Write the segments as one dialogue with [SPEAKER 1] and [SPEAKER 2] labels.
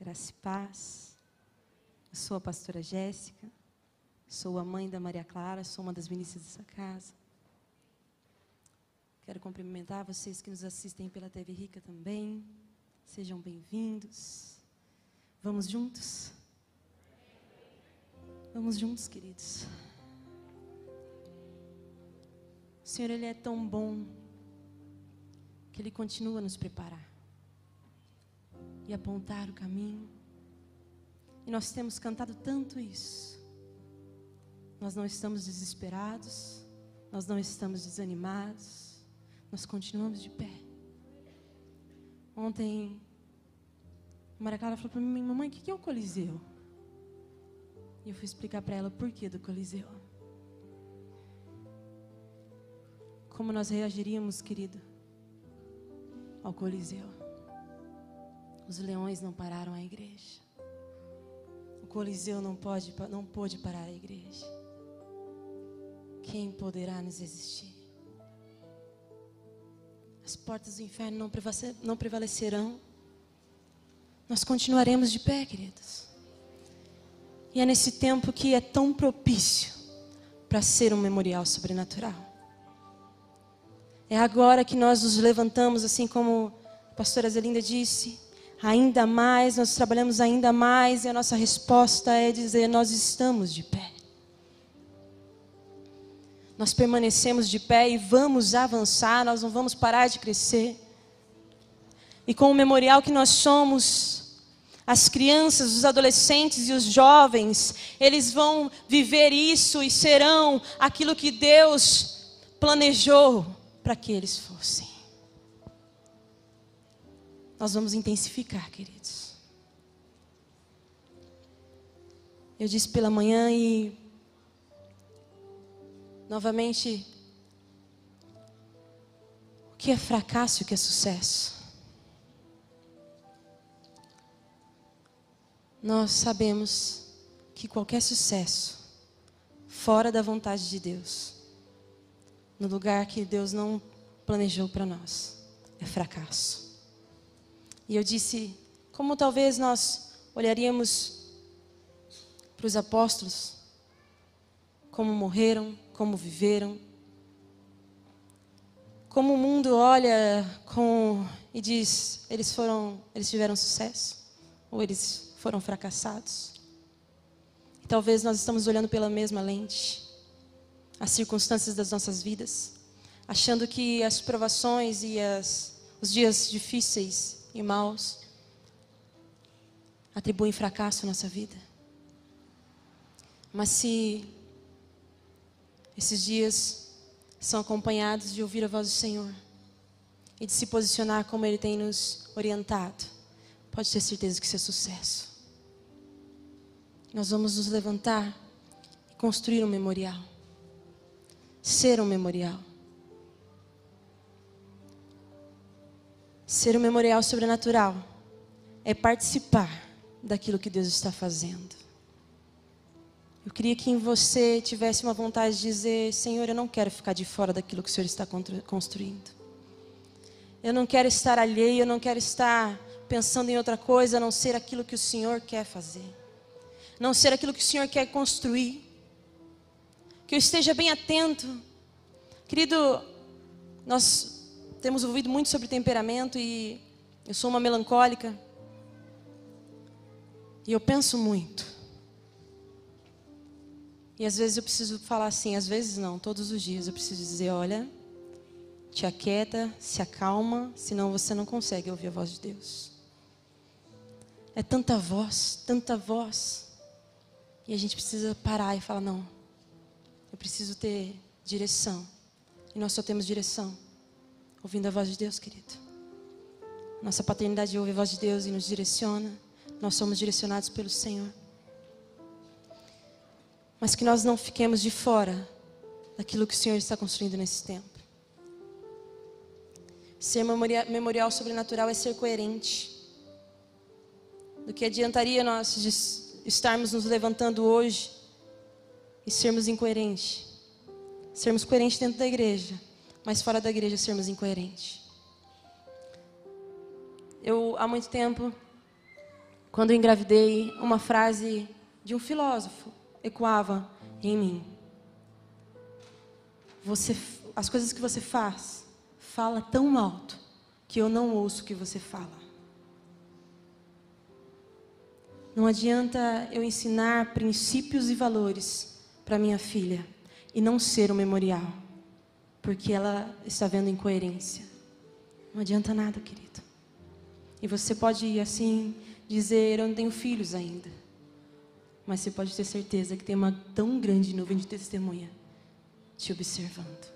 [SPEAKER 1] Graça e paz. Eu sou a pastora Jéssica, sou a mãe da Maria Clara, sou uma das ministras dessa casa. Quero cumprimentar vocês que nos assistem pela TV Rica também. Sejam bem-vindos. Vamos juntos? Vamos juntos, queridos. O Senhor, Ele é tão bom que Ele continua a nos preparar e apontar o caminho. E nós temos cantado tanto isso. Nós não estamos desesperados, nós não estamos desanimados, nós continuamos de pé. Ontem, a Maria Clara falou para mim: Mamãe, o que é o Coliseu? E eu fui explicar para ela o porquê do Coliseu. Como nós reagiríamos, querido, ao Coliseu? Os leões não pararam a igreja. O Coliseu não pode, não pôde parar a igreja. Quem poderá nos resistir? As portas do inferno não prevalecerão. Nós continuaremos de pé, queridos. E é nesse tempo que é tão propício para ser um memorial sobrenatural. É agora que nós nos levantamos, assim como a pastora Zelinda disse, ainda mais, nós trabalhamos ainda mais, e a nossa resposta é dizer: nós estamos de pé. Nós permanecemos de pé e vamos avançar, nós não vamos parar de crescer. E com o memorial que nós somos, as crianças, os adolescentes e os jovens, eles vão viver isso e serão aquilo que Deus planejou para que eles fossem nós vamos intensificar, queridos. Eu disse pela manhã e novamente o que é fracasso e o que é sucesso? Nós sabemos que qualquer sucesso fora da vontade de Deus, no lugar que Deus não planejou para nós, é fracasso. E eu disse, como talvez nós olharíamos para os apóstolos, como morreram, como viveram, como o mundo olha com e diz, eles foram, eles tiveram sucesso? Ou eles foram fracassados. E talvez nós estamos olhando pela mesma lente as circunstâncias das nossas vidas, achando que as provações e as, os dias difíceis e maus atribuem fracasso à nossa vida. Mas se esses dias são acompanhados de ouvir a voz do Senhor e de se posicionar como Ele tem nos orientado, pode ter certeza que isso é sucesso. Nós vamos nos levantar e construir um memorial. Ser um memorial. Ser um memorial sobrenatural é participar daquilo que Deus está fazendo. Eu queria que em você tivesse uma vontade de dizer: Senhor, eu não quero ficar de fora daquilo que o Senhor está construindo. Eu não quero estar alheio, eu não quero estar pensando em outra coisa a não ser aquilo que o Senhor quer fazer, não ser aquilo que o Senhor quer construir. Que eu esteja bem atento. Querido, nós temos ouvido muito sobre temperamento e eu sou uma melancólica. E eu penso muito. E às vezes eu preciso falar assim, às vezes não, todos os dias eu preciso dizer, olha, te aquieta, se acalma, senão você não consegue ouvir a voz de Deus. É tanta voz, tanta voz. E a gente precisa parar e falar, não, eu preciso ter direção. E nós só temos direção ouvindo a voz de Deus, querido. Nossa paternidade ouve a voz de Deus e nos direciona. Nós somos direcionados pelo Senhor. Mas que nós não fiquemos de fora daquilo que o Senhor está construindo nesse tempo. Ser memorial sobrenatural é ser coerente. Do que adiantaria nós estarmos nos levantando hoje e sermos incoerentes? Sermos coerentes dentro da igreja, mas fora da igreja sermos incoerentes. Eu, há muito tempo, quando engravidei, uma frase de um filósofo ecoava em mim. Você, as coisas que você faz, fala tão alto que eu não ouço o que você fala. Não adianta eu ensinar princípios e valores para minha filha e não ser um memorial, porque ela está vendo incoerência. Não adianta nada, querido. E você pode assim dizer: Eu não tenho filhos ainda. Mas você pode ter certeza que tem uma tão grande nuvem de testemunha te observando.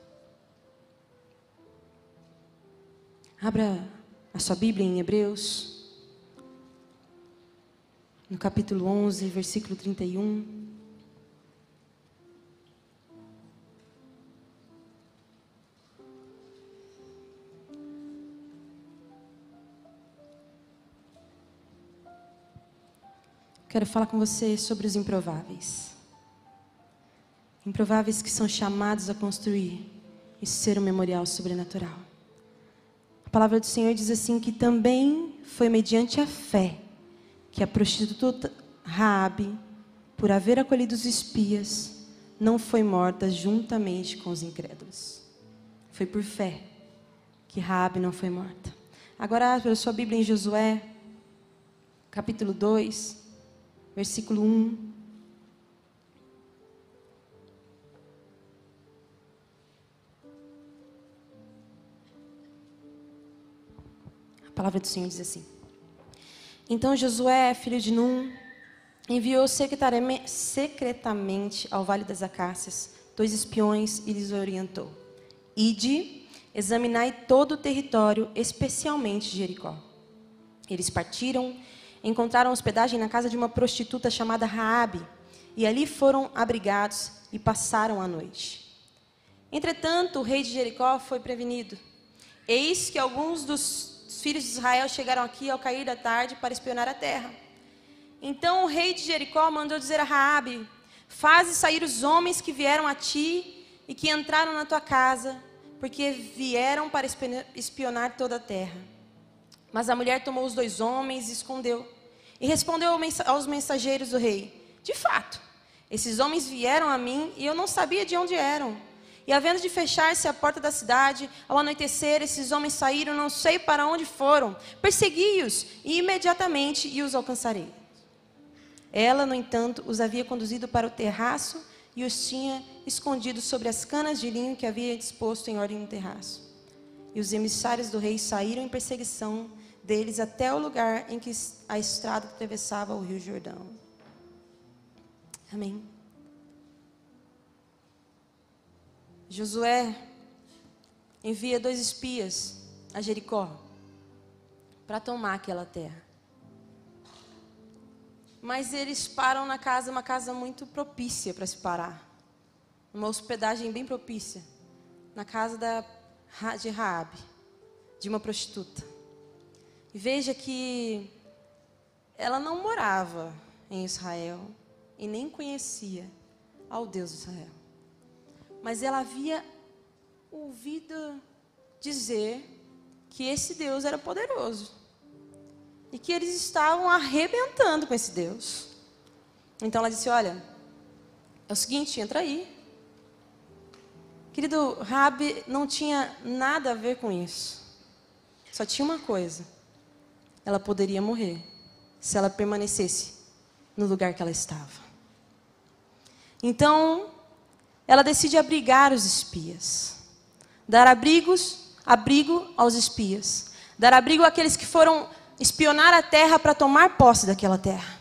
[SPEAKER 1] Abra a sua Bíblia em Hebreus, no capítulo 11, versículo 31. Quero falar com você sobre os improváveis. Improváveis que são chamados a construir e ser um memorial sobrenatural. A palavra do Senhor diz assim que também foi mediante a fé que a prostituta Raabe, por haver acolhido os espias, não foi morta juntamente com os incrédulos. Foi por fé que Raabe não foi morta. Agora, abra sua Bíblia em Josué, capítulo 2 versículo 1. A palavra do Senhor diz assim: Então Josué, filho de Num, enviou secretamente ao Vale das Acácias dois espiões e lhes orientou: Ide, examinai todo o território, especialmente Jericó. Eles partiram encontraram hospedagem na casa de uma prostituta chamada Raabe, e ali foram abrigados e passaram a noite. Entretanto, o rei de Jericó foi prevenido. Eis que alguns dos filhos de Israel chegaram aqui ao cair da tarde para espionar a terra. Então o rei de Jericó mandou dizer a Raabe: Faze sair os homens que vieram a ti e que entraram na tua casa, porque vieram para espionar toda a terra. Mas a mulher tomou os dois homens e escondeu. E respondeu aos mensageiros do rei: De fato, esses homens vieram a mim e eu não sabia de onde eram. E havendo de fechar-se a porta da cidade, ao anoitecer, esses homens saíram, não sei para onde foram. Persegui-os e imediatamente e os alcançarei. Ela, no entanto, os havia conduzido para o terraço e os tinha escondidos sobre as canas de linho que havia disposto em ordem no terraço. E os emissários do rei saíram em perseguição deles até o lugar em que a estrada atravessava o rio Jordão. Amém. Josué envia dois espias a Jericó para tomar aquela terra. Mas eles param na casa, uma casa muito propícia para se parar. Uma hospedagem bem propícia. Na casa da, de Raabe, de uma prostituta. E veja que ela não morava em Israel e nem conhecia ao Deus de Israel. Mas ela havia ouvido dizer que esse Deus era poderoso e que eles estavam arrebentando com esse Deus. Então ela disse: Olha, é o seguinte, entra aí. Querido, Rabi não tinha nada a ver com isso. Só tinha uma coisa ela poderia morrer se ela permanecesse no lugar que ela estava. Então, ela decide abrigar os espias, dar abrigos, abrigo aos espias, dar abrigo àqueles que foram espionar a terra para tomar posse daquela terra.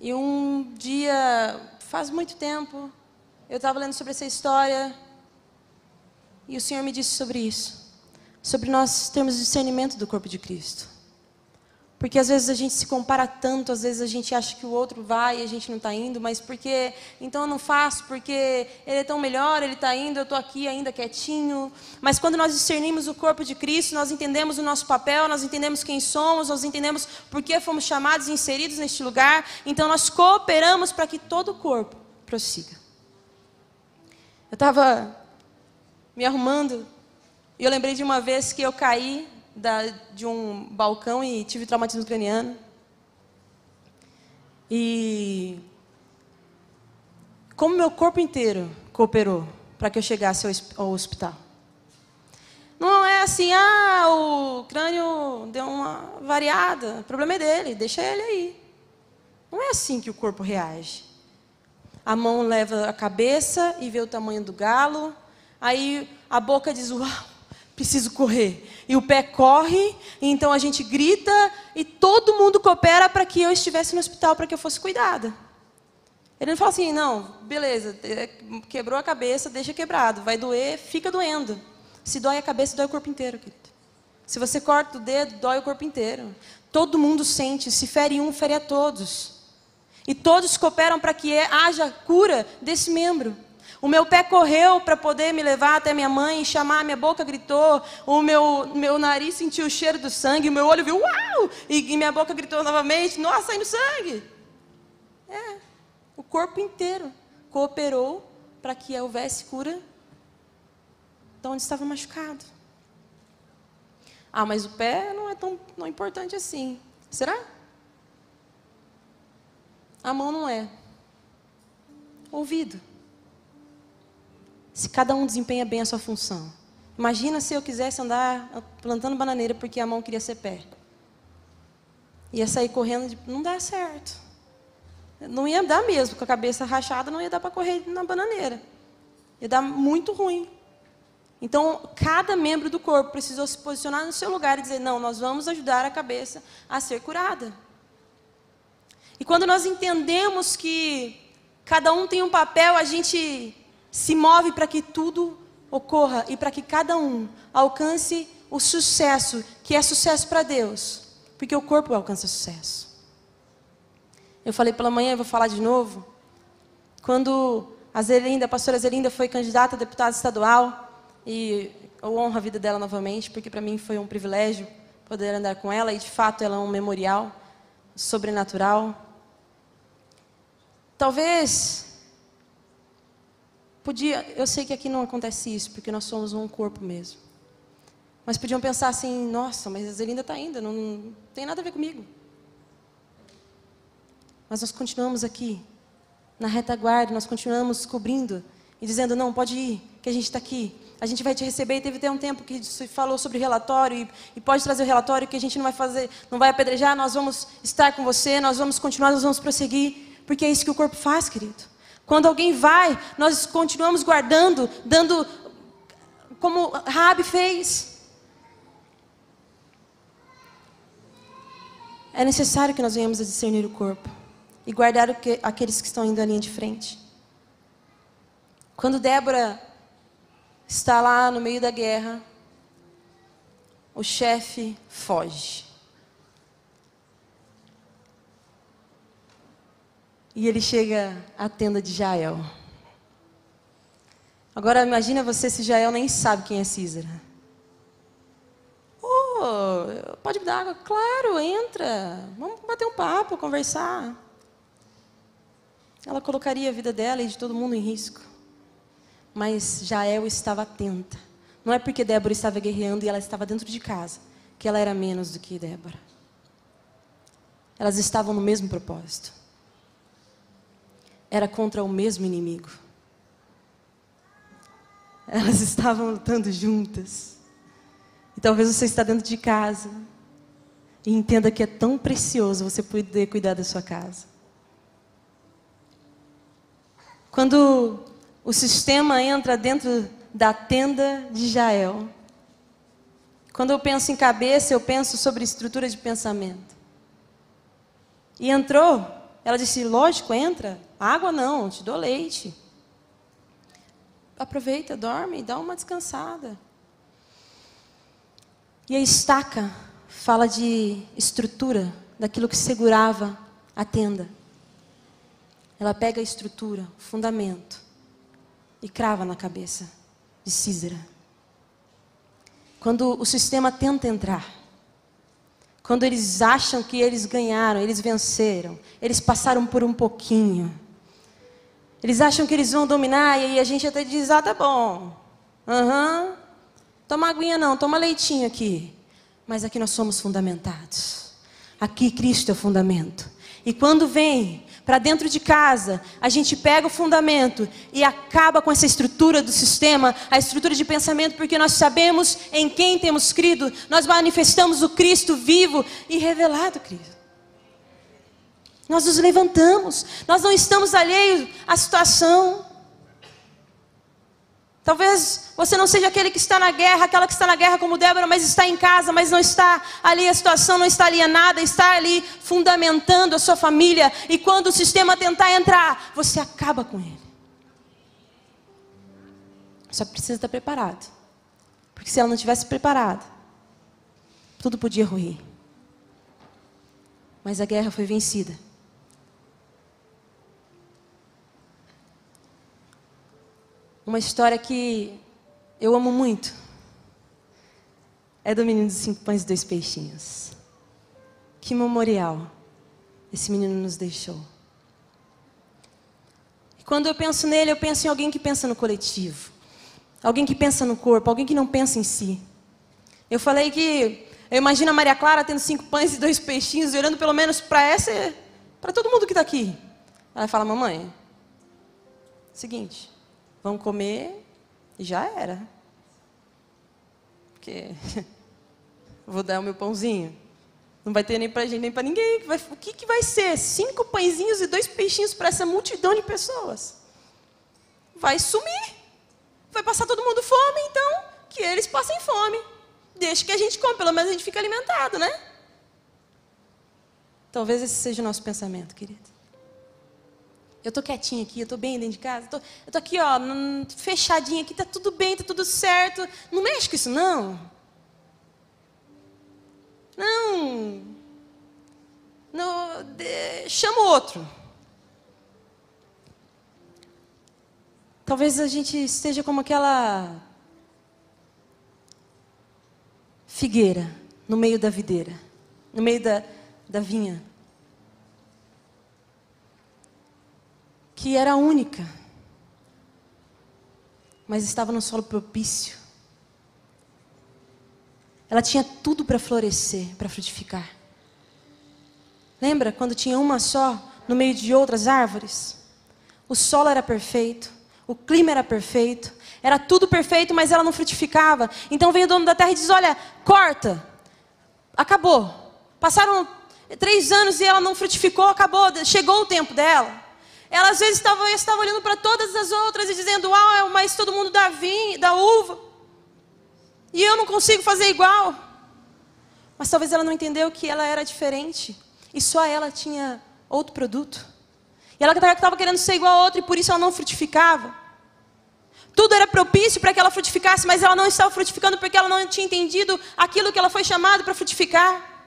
[SPEAKER 1] E um dia, faz muito tempo, eu estava lendo sobre essa história e o Senhor me disse sobre isso sobre nós termos discernimento do corpo de Cristo. Porque às vezes a gente se compara tanto, às vezes a gente acha que o outro vai e a gente não está indo, mas porque então eu não faço, porque ele é tão melhor, ele está indo, eu estou aqui ainda quietinho. Mas quando nós discernimos o corpo de Cristo, nós entendemos o nosso papel, nós entendemos quem somos, nós entendemos por que fomos chamados e inseridos neste lugar, então nós cooperamos para que todo o corpo prossiga. Eu estava me arrumando e eu lembrei de uma vez que eu caí da, de um balcão e tive traumatismo craniano. E como meu corpo inteiro cooperou para que eu chegasse ao hospital. Não é assim, ah, o crânio deu uma variada, o problema é dele, deixa ele aí. Não é assim que o corpo reage. A mão leva a cabeça e vê o tamanho do galo, aí a boca diz, uau, preciso correr. E o pé corre, então a gente grita e todo mundo coopera para que eu estivesse no hospital, para que eu fosse cuidada. Ele não fala assim, não, beleza, quebrou a cabeça, deixa quebrado, vai doer, fica doendo. Se dói a cabeça, dói o corpo inteiro, querido. Se você corta o dedo, dói o corpo inteiro. Todo mundo sente, se fere um, fere a todos. E todos cooperam para que haja cura desse membro. O meu pé correu para poder me levar até minha mãe, chamar, minha boca gritou, o meu, meu nariz sentiu o cheiro do sangue, o meu olho viu, uau! E, e minha boca gritou novamente, nossa, saindo sangue. É, o corpo inteiro cooperou para que houvesse cura de onde estava machucado. Ah, mas o pé não é tão não é importante assim. Será? A mão não é. Ouvido se cada um desempenha bem a sua função. Imagina se eu quisesse andar plantando bananeira porque a mão queria ser pé. Ia sair correndo, de... não dá certo. Não ia dar mesmo, com a cabeça rachada, não ia dar para correr na bananeira. Ia dar muito ruim. Então, cada membro do corpo precisou se posicionar no seu lugar e dizer: não, nós vamos ajudar a cabeça a ser curada. E quando nós entendemos que cada um tem um papel, a gente se move para que tudo ocorra e para que cada um alcance o sucesso, que é sucesso para Deus, porque o corpo alcança sucesso. Eu falei pela manhã, e vou falar de novo. Quando a Zelinda, a pastora Zelinda foi candidata a deputada estadual, e eu honro a vida dela novamente, porque para mim foi um privilégio poder andar com ela, e de fato ela é um memorial sobrenatural. Talvez Podia, eu sei que aqui não acontece isso, porque nós somos um corpo mesmo. Mas podiam pensar assim: nossa, mas a Zelinda está indo, não, não tem nada a ver comigo. Mas nós continuamos aqui, na retaguarda, nós continuamos cobrindo e dizendo: não, pode ir, que a gente está aqui. A gente vai te receber. E teve até um tempo que falou sobre relatório e, e, pode trazer o relatório que a gente não vai fazer, não vai apedrejar. Nós vamos estar com você, nós vamos continuar, nós vamos prosseguir, porque é isso que o corpo faz, querido. Quando alguém vai, nós continuamos guardando, dando como Rabi fez. É necessário que nós venhamos a discernir o corpo e guardar que, aqueles que estão indo à linha de frente. Quando Débora está lá no meio da guerra, o chefe foge. E ele chega à tenda de Jael. Agora imagina você se Jael nem sabe quem é Císara. Oh, pode me dar água? Claro, entra. Vamos bater um papo, conversar. Ela colocaria a vida dela e de todo mundo em risco. Mas Jael estava atenta. Não é porque Débora estava guerreando e ela estava dentro de casa que ela era menos do que Débora. Elas estavam no mesmo propósito era contra o mesmo inimigo. Elas estavam lutando juntas. E talvez você está dentro de casa e entenda que é tão precioso você poder cuidar da sua casa. Quando o sistema entra dentro da tenda de Jael, quando eu penso em cabeça, eu penso sobre estrutura de pensamento. E entrou, ela disse: lógico, entra. Água não, te dou leite. Aproveita, dorme, dá uma descansada. E a estaca fala de estrutura, daquilo que segurava a tenda. Ela pega a estrutura, o fundamento, e crava na cabeça de Císera. Quando o sistema tenta entrar, quando eles acham que eles ganharam, eles venceram, eles passaram por um pouquinho, eles acham que eles vão dominar e aí a gente até diz: ah, tá bom. Aham. Uhum. Toma aguinha não, toma leitinho aqui. Mas aqui nós somos fundamentados. Aqui Cristo é o fundamento. E quando vem para dentro de casa, a gente pega o fundamento e acaba com essa estrutura do sistema, a estrutura de pensamento, porque nós sabemos em quem temos crido, nós manifestamos o Cristo vivo e revelado, Cristo. Nós nos levantamos, nós não estamos alheios à situação. Talvez você não seja aquele que está na guerra, aquela que está na guerra como Débora, mas está em casa, mas não está ali, a situação não está alienada, está ali fundamentando a sua família. E quando o sistema tentar entrar, você acaba com ele. Só precisa estar preparado. Porque se ela não tivesse preparado, tudo podia ruir. Mas a guerra foi vencida. Uma história que eu amo muito. É do menino dos cinco pães e dois peixinhos. Que memorial esse menino nos deixou. E quando eu penso nele, eu penso em alguém que pensa no coletivo. Alguém que pensa no corpo, alguém que não pensa em si. Eu falei que eu imagino a Maria Clara tendo cinco pães e dois peixinhos, olhando pelo menos para essa, para todo mundo que está aqui. Ela fala, mamãe, seguinte, Vão comer e já era. Porque vou dar o meu pãozinho. Não vai ter nem para gente nem para ninguém. O que, que vai ser? Cinco pãezinhos e dois peixinhos para essa multidão de pessoas? Vai sumir. Vai passar todo mundo fome, então que eles passem fome. Deixa que a gente come, pelo menos a gente fica alimentado, né? Talvez esse seja o nosso pensamento, querido. Eu tô quietinha aqui, eu tô bem dentro de casa. Eu tô aqui, ó, fechadinha aqui, tá tudo bem, tá tudo certo. Não mexe com isso, não. Não. não de, chama outro. Talvez a gente esteja como aquela figueira no meio da videira, no meio da, da vinha. Que era única, mas estava no solo propício. Ela tinha tudo para florescer, para frutificar. Lembra quando tinha uma só no meio de outras árvores? O solo era perfeito, o clima era perfeito, era tudo perfeito, mas ela não frutificava. Então vem o dono da terra e diz: Olha, corta, acabou. Passaram três anos e ela não frutificou, acabou, chegou o tempo dela. Ela às vezes estava, estava olhando para todas as outras e dizendo: Ah, mas todo mundo dá vinho, dá uva. E eu não consigo fazer igual. Mas talvez ela não entendeu que ela era diferente. E só ela tinha outro produto. E ela estava querendo ser igual a outra e por isso ela não frutificava. Tudo era propício para que ela frutificasse, mas ela não estava frutificando porque ela não tinha entendido aquilo que ela foi chamada para frutificar.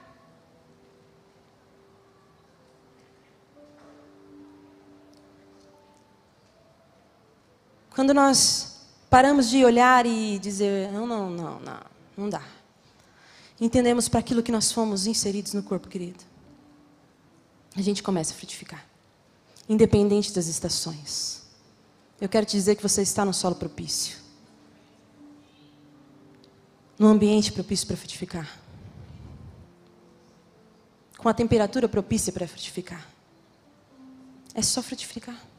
[SPEAKER 1] Quando nós paramos de olhar e dizer, não, não, não, não, não dá. Entendemos para aquilo que nós fomos inseridos no corpo, querido. A gente começa a frutificar. Independente das estações. Eu quero te dizer que você está no solo propício. No ambiente propício para frutificar. Com a temperatura propícia para frutificar. É só frutificar.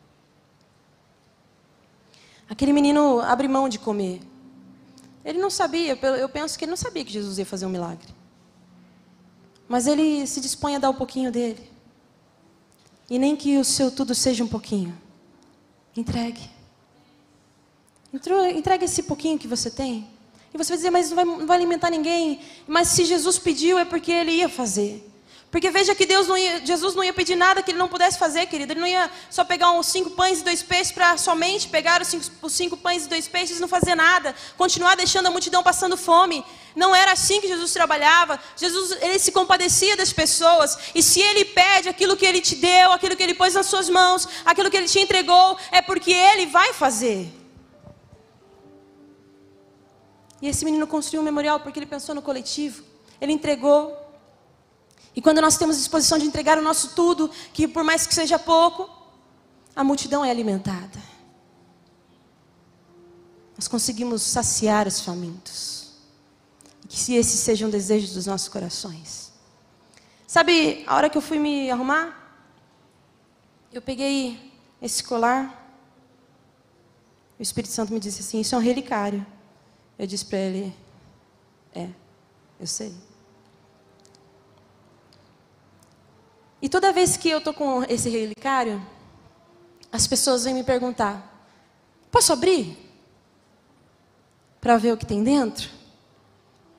[SPEAKER 1] Aquele menino abre mão de comer. Ele não sabia, eu penso que ele não sabia que Jesus ia fazer um milagre. Mas ele se dispõe a dar um pouquinho dele. E nem que o seu tudo seja um pouquinho. Entregue. Entregue esse pouquinho que você tem. E você vai dizer, mas não vai, não vai alimentar ninguém. Mas se Jesus pediu, é porque ele ia fazer. Porque veja que Deus não ia, Jesus não ia pedir nada que ele não pudesse fazer, querido. Ele não ia só pegar uns cinco pães e dois peixes para somente pegar os cinco, os cinco pães e dois peixes e não fazer nada. Continuar deixando a multidão passando fome. Não era assim que Jesus trabalhava. Jesus, ele se compadecia das pessoas. E se ele pede aquilo que ele te deu, aquilo que ele pôs nas suas mãos, aquilo que ele te entregou, é porque ele vai fazer. E esse menino construiu um memorial porque ele pensou no coletivo. Ele entregou e quando nós temos disposição de entregar o nosso tudo, que por mais que seja pouco, a multidão é alimentada. Nós conseguimos saciar os famintos. E que esses sejam desejos dos nossos corações. Sabe, a hora que eu fui me arrumar, eu peguei esse colar. O Espírito Santo me disse assim: Isso é um relicário. Eu disse para ele: É, eu sei. E toda vez que eu estou com esse relicário, as pessoas vêm me perguntar: Posso abrir? Para ver o que tem dentro?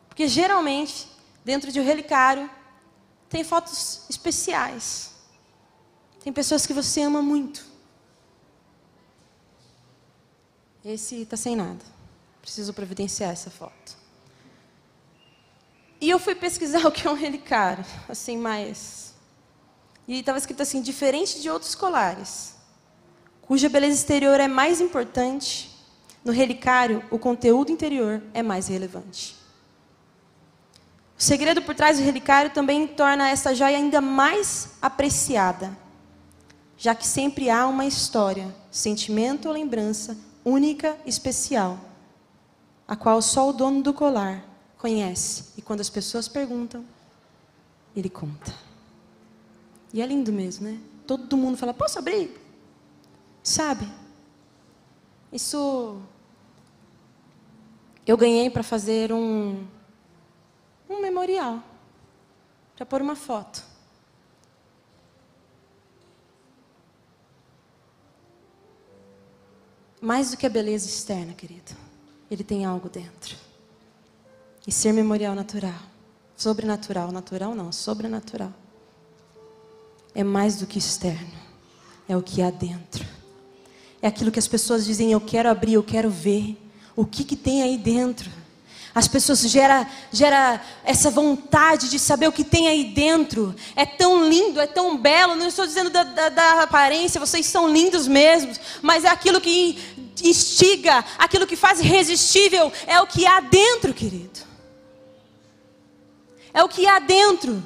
[SPEAKER 1] Porque geralmente, dentro de um relicário, tem fotos especiais. Tem pessoas que você ama muito. Esse está sem nada. Preciso providenciar essa foto. E eu fui pesquisar o que é um relicário, assim, mais. E estava escrito assim: diferente de outros colares, cuja beleza exterior é mais importante, no relicário, o conteúdo interior é mais relevante. O segredo por trás do relicário também torna essa joia ainda mais apreciada já que sempre há uma história, sentimento ou lembrança única especial, a qual só o dono do colar conhece. E quando as pessoas perguntam, ele conta. E é lindo mesmo, né? Todo mundo fala: Posso abrir? Sabe? Isso eu ganhei para fazer um, um memorial para pôr uma foto. Mais do que a beleza externa, querido. Ele tem algo dentro. E ser memorial natural, sobrenatural, natural não, sobrenatural. É mais do que externo. É o que há dentro. É aquilo que as pessoas dizem, eu quero abrir, eu quero ver. O que, que tem aí dentro? As pessoas gera, gera essa vontade de saber o que tem aí dentro. É tão lindo, é tão belo. Não estou dizendo da, da, da aparência, vocês são lindos mesmos. Mas é aquilo que instiga, aquilo que faz irresistível. É o que há dentro, querido. É o que há dentro.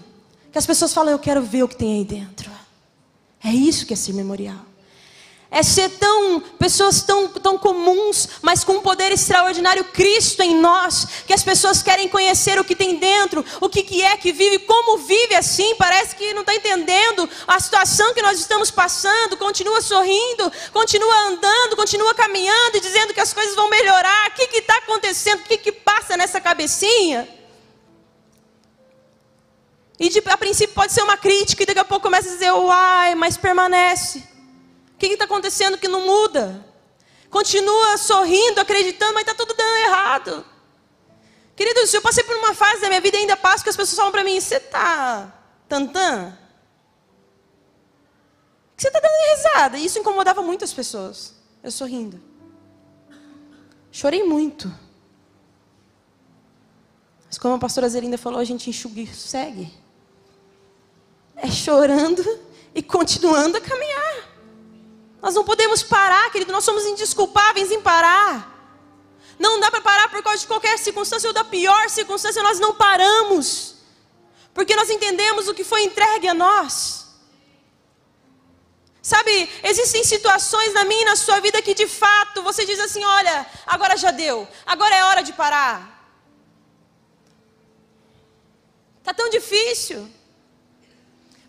[SPEAKER 1] Que as pessoas falam, eu quero ver o que tem aí dentro. É isso que é ser memorial. É ser tão, pessoas tão, tão comuns, mas com um poder extraordinário, Cristo em nós, que as pessoas querem conhecer o que tem dentro, o que, que é que vive, como vive assim, parece que não está entendendo a situação que nós estamos passando, continua sorrindo, continua andando, continua caminhando e dizendo que as coisas vão melhorar, o que está acontecendo, o que, que passa nessa cabecinha? E de, a princípio pode ser uma crítica, e daqui a pouco começa a dizer, uai, mas permanece. O que está acontecendo que não muda? Continua sorrindo, acreditando, mas está tudo dando errado. Queridos, eu passei por uma fase da minha vida e ainda passo que as pessoas falam para mim: você está tantã? Você está dando risada. E isso incomodava muito as pessoas. Eu sorrindo. Chorei muito. Mas como a pastora Zelinda falou, a gente enxuga e segue. É chorando e continuando a caminhar. Nós não podemos parar, querido, nós somos indisculpáveis em parar. Não dá para parar por causa de qualquer circunstância ou da pior circunstância, nós não paramos. Porque nós entendemos o que foi entregue a nós. Sabe, existem situações na minha e na sua vida que de fato você diz assim: olha, agora já deu, agora é hora de parar. Está tão difícil.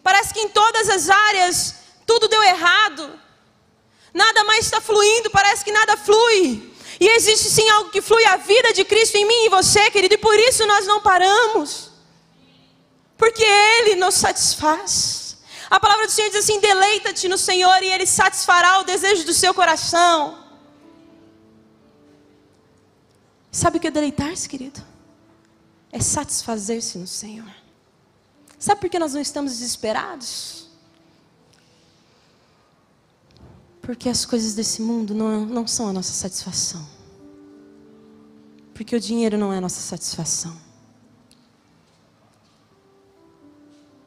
[SPEAKER 1] Parece que em todas as áreas tudo deu errado. Nada mais está fluindo, parece que nada flui. E existe sim algo que flui a vida de Cristo em mim e você, querido, e por isso nós não paramos. Porque Ele nos satisfaz. A palavra do Senhor diz assim: deleita-te no Senhor e Ele satisfará o desejo do seu coração. Sabe o que é deleitar-se, querido? É satisfazer-se no Senhor. Sabe por que nós não estamos desesperados? Porque as coisas desse mundo não, não são a nossa satisfação. Porque o dinheiro não é a nossa satisfação.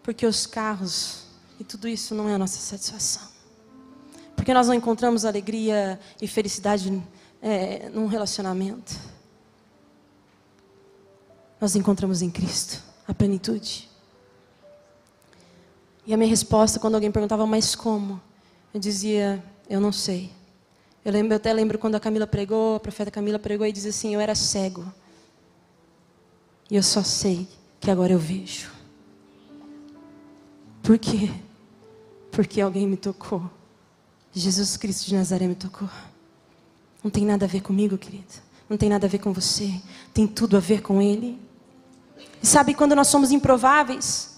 [SPEAKER 1] Porque os carros e tudo isso não é a nossa satisfação. Porque nós não encontramos alegria e felicidade é, num relacionamento. Nós encontramos em Cristo a plenitude. E a minha resposta, quando alguém perguntava, mas como? Eu dizia, eu não sei. Eu, lembro, eu até lembro quando a Camila pregou, a profeta Camila pregou e diz assim: Eu era cego. E eu só sei que agora eu vejo. Por quê? Porque alguém me tocou. Jesus Cristo de Nazaré me tocou. Não tem nada a ver comigo, querido. Não tem nada a ver com você. Tem tudo a ver com Ele. E sabe quando nós somos improváveis?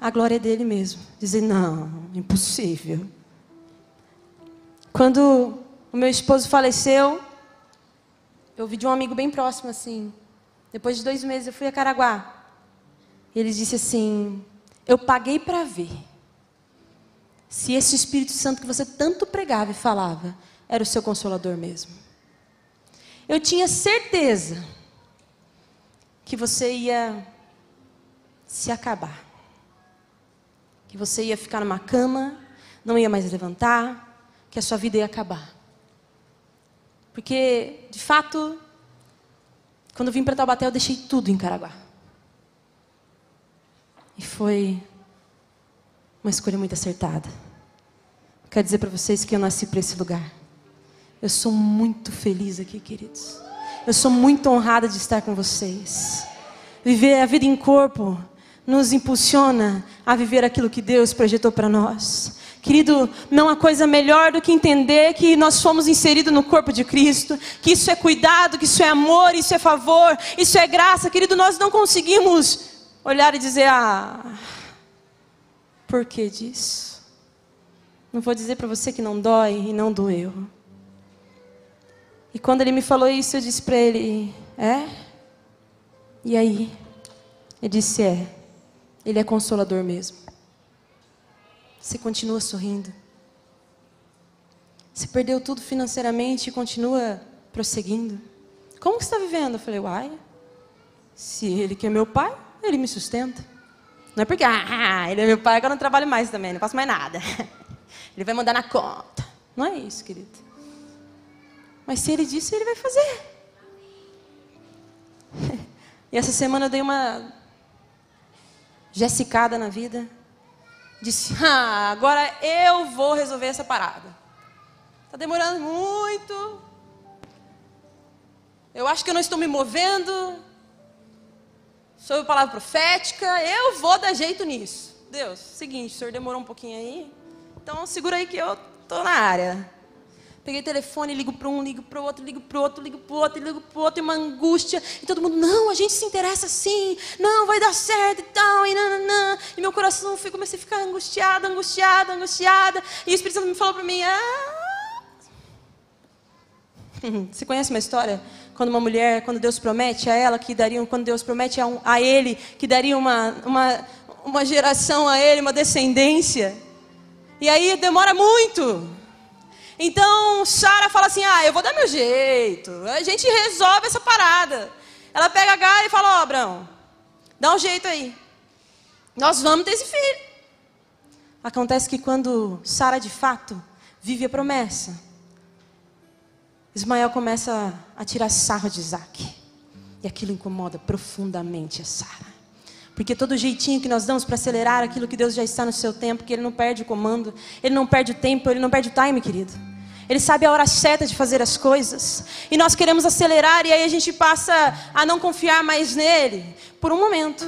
[SPEAKER 1] A glória é dele mesmo. Dizer, não, impossível. Quando o meu esposo faleceu, eu ouvi de um amigo bem próximo assim. Depois de dois meses eu fui a Caraguá. E ele disse assim: Eu paguei para ver se esse Espírito Santo que você tanto pregava e falava era o seu consolador mesmo. Eu tinha certeza que você ia se acabar. Que você ia ficar numa cama, não ia mais levantar, que a sua vida ia acabar. Porque, de fato, quando eu vim para Taubaté, eu deixei tudo em Caraguá. E foi uma escolha muito acertada. Quero dizer para vocês que eu nasci para esse lugar. Eu sou muito feliz aqui, queridos. Eu sou muito honrada de estar com vocês. Viver a vida em corpo nos impulsiona a viver aquilo que Deus projetou para nós. Querido, não há coisa melhor do que entender que nós fomos inseridos no corpo de Cristo, que isso é cuidado, que isso é amor, isso é favor, isso é graça. Querido, nós não conseguimos olhar e dizer, ah, por que disso? Não vou dizer para você que não dói e não doeu. E quando ele me falou isso, eu disse para ele, é? E aí? Ele disse, é. Ele é consolador mesmo. Você continua sorrindo. Você perdeu tudo financeiramente e continua prosseguindo. Como que você está vivendo? Eu falei, uai, se ele que é meu pai, ele me sustenta. Não é porque, ah, ele é meu pai que eu não trabalho mais também, não faço mais nada. Ele vai mandar na conta. Não é isso, querido. Mas se ele disse, ele vai fazer. E essa semana eu dei uma jessicada na vida disse: ah, agora eu vou resolver essa parada. Está demorando muito. Eu acho que eu não estou me movendo. Sobre a palavra profética, eu vou dar jeito nisso. Deus, seguinte, o senhor demorou um pouquinho aí. Então segura aí que eu estou na área. Peguei o telefone, ligo para um, ligo para o outro, ligo para o outro, ligo para o outro, ligo para o outro, e uma angústia. E todo mundo, não, a gente se interessa sim, não, vai dar certo e tal, e nananã. E meu coração, foi, comecei a ficar angustiada, angustiada, angustiada. E o Espírito Santo me falou para mim, ah. Você conhece uma história? Quando uma mulher, quando Deus promete a ela que daria, quando Deus promete a, um, a ele que daria uma, uma, uma geração a ele, uma descendência. E aí demora muito. Então Sara fala assim: ah, eu vou dar meu jeito. A gente resolve essa parada. Ela pega a Gara e fala: ó, oh, Abraão, dá um jeito aí. Nós vamos ter esse filho. Acontece que quando Sara de fato vive a promessa, Ismael começa a tirar sarro de Isaac. E aquilo incomoda profundamente a Sara. Porque todo jeitinho que nós damos para acelerar aquilo que Deus já está no seu tempo, que Ele não perde o comando, Ele não perde o tempo, Ele não perde o time, querido. Ele sabe a hora certa de fazer as coisas. E nós queremos acelerar e aí a gente passa a não confiar mais nele por um momento.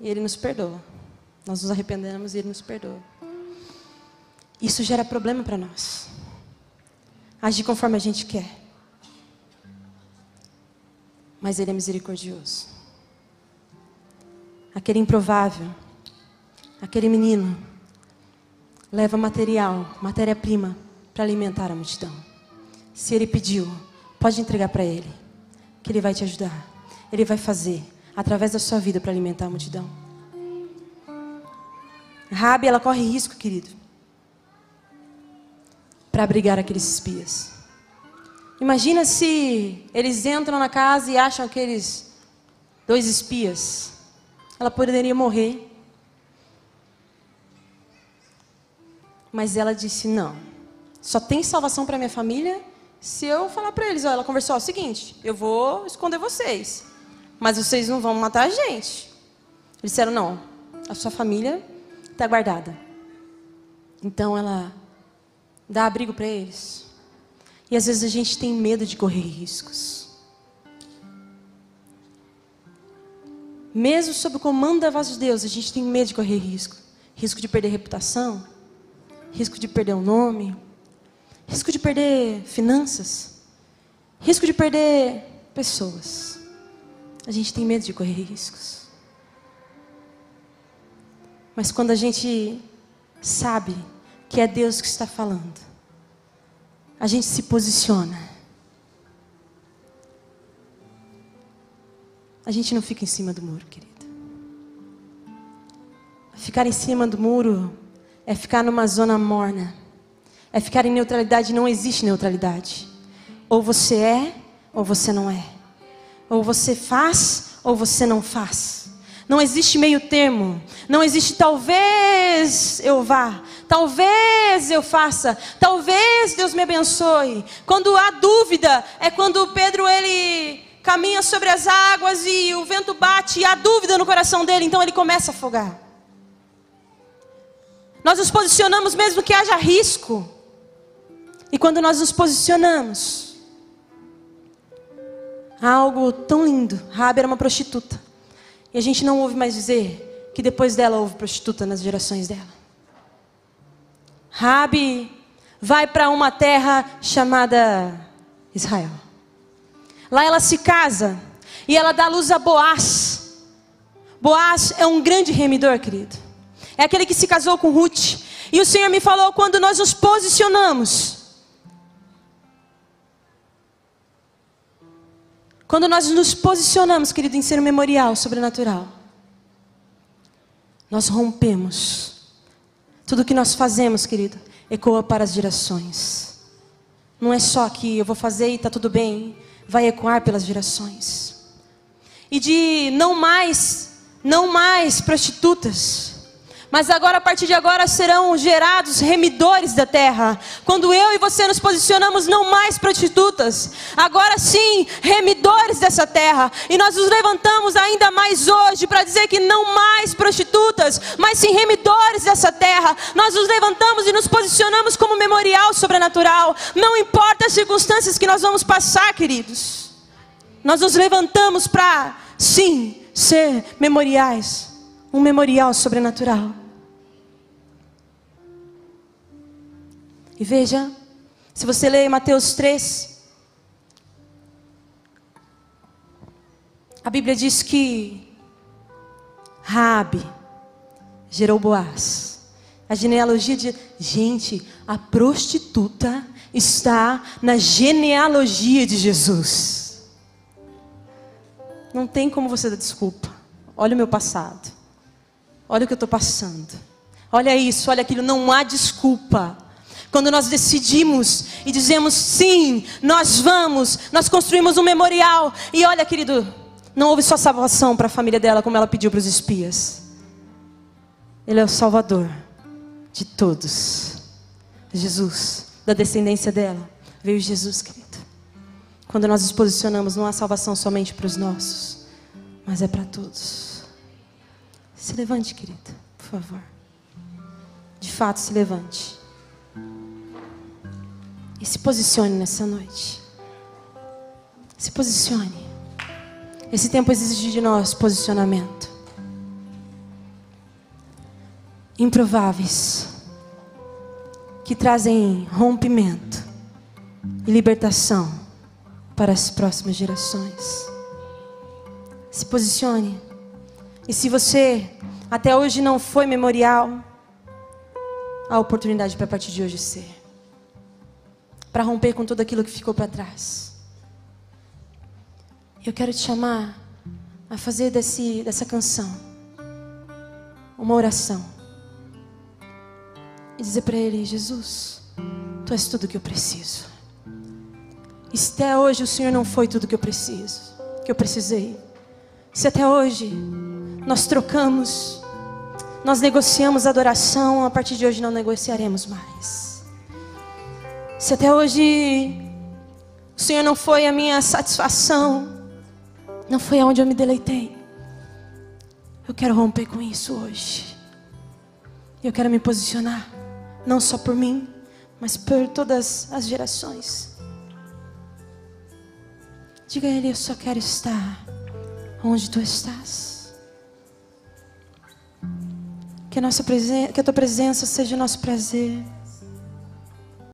[SPEAKER 1] E ele nos perdoa. Nós nos arrependemos e ele nos perdoa. Isso gera problema para nós. Agir conforme a gente quer. Mas ele é misericordioso. Aquele improvável, aquele menino, leva material, matéria-prima para alimentar a multidão. Se ele pediu, pode entregar para ele, que ele vai te ajudar. Ele vai fazer através da sua vida para alimentar a multidão. Rabi, ela corre risco, querido, para abrigar aqueles espias. Imagina se eles entram na casa e acham aqueles dois espias. Ela poderia morrer. Mas ela disse: não. Só tem salvação para minha família se eu falar para eles, ó, ela conversou, ó, o seguinte, eu vou esconder vocês, mas vocês não vão matar a gente. Eles disseram, não, a sua família está guardada. Então ela dá abrigo para eles. E às vezes a gente tem medo de correr riscos. mesmo sob o comando da voz de Deus, a gente tem medo de correr risco. Risco de perder reputação, risco de perder o nome, risco de perder finanças, risco de perder pessoas. A gente tem medo de correr riscos. Mas quando a gente sabe que é Deus que está falando, a gente se posiciona. A gente não fica em cima do muro, querido. Ficar em cima do muro é ficar numa zona morna. É ficar em neutralidade. Não existe neutralidade. Ou você é, ou você não é. Ou você faz, ou você não faz. Não existe meio termo. Não existe talvez eu vá, talvez eu faça, talvez Deus me abençoe. Quando há dúvida, é quando Pedro ele caminha sobre as águas e o vento bate e há dúvida no coração dele, então ele começa a afogar. Nós nos posicionamos mesmo que haja risco. E quando nós nos posicionamos, há algo tão lindo. Rabi era uma prostituta. E a gente não ouve mais dizer que depois dela houve prostituta nas gerações dela. Rabi vai para uma terra chamada Israel. Lá ela se casa e ela dá luz a Boaz. Boaz é um grande remidor, querido. É aquele que se casou com Ruth. E o Senhor me falou quando nós nos posicionamos. Quando nós nos posicionamos, querido, em ser um memorial sobrenatural, nós rompemos. Tudo que nós fazemos, querido, ecoa para as gerações. Não é só que eu vou fazer e está tudo bem, vai ecoar pelas gerações. E de não mais, não mais prostitutas, mas agora, a partir de agora, serão gerados remidores da terra. Quando eu e você nos posicionamos, não mais prostitutas, agora sim, remidores dessa terra. E nós nos levantamos ainda mais hoje para dizer que não mais prostitutas, mas sim remidores dessa terra. Nós nos levantamos e nos posicionamos como memorial sobrenatural. Não importa as circunstâncias que nós vamos passar, queridos. Nós nos levantamos para, sim, ser memoriais um memorial sobrenatural. E veja, se você ler Mateus 3, a Bíblia diz que Rabi gerou Boaz. A genealogia de. Gente, a prostituta está na genealogia de Jesus. Não tem como você dar desculpa. Olha o meu passado. Olha o que eu estou passando. Olha isso, olha aquilo. Não há desculpa. Quando nós decidimos e dizemos sim, nós vamos, nós construímos um memorial. E olha, querido, não houve só salvação para a família dela, como ela pediu para os espias. Ele é o Salvador de todos. Jesus, da descendência dela, veio Jesus, querido. Quando nós nos posicionamos, não há salvação somente para os nossos, mas é para todos. Se levante, querido, por favor. De fato, se levante. E se posicione nessa noite. Se posicione. Esse tempo exige de nós posicionamento. Improváveis. Que trazem rompimento e libertação para as próximas gerações. Se posicione. E se você até hoje não foi memorial, a oportunidade para a partir de hoje ser para romper com tudo aquilo que ficou para trás. Eu quero te chamar a fazer desse, dessa canção uma oração e dizer para Ele: Jesus, Tu és tudo que eu preciso. E se até hoje o Senhor não foi tudo que eu preciso, que eu precisei, se até hoje nós trocamos, nós negociamos adoração, a partir de hoje não negociaremos mais. Se até hoje o Senhor não foi a minha satisfação, não foi aonde eu me deleitei, eu quero romper com isso hoje. Eu quero me posicionar, não só por mim, mas por todas as gerações. Diga a Ele: Eu só quero estar onde tu estás. Que a, nossa presen que a tua presença seja nosso prazer.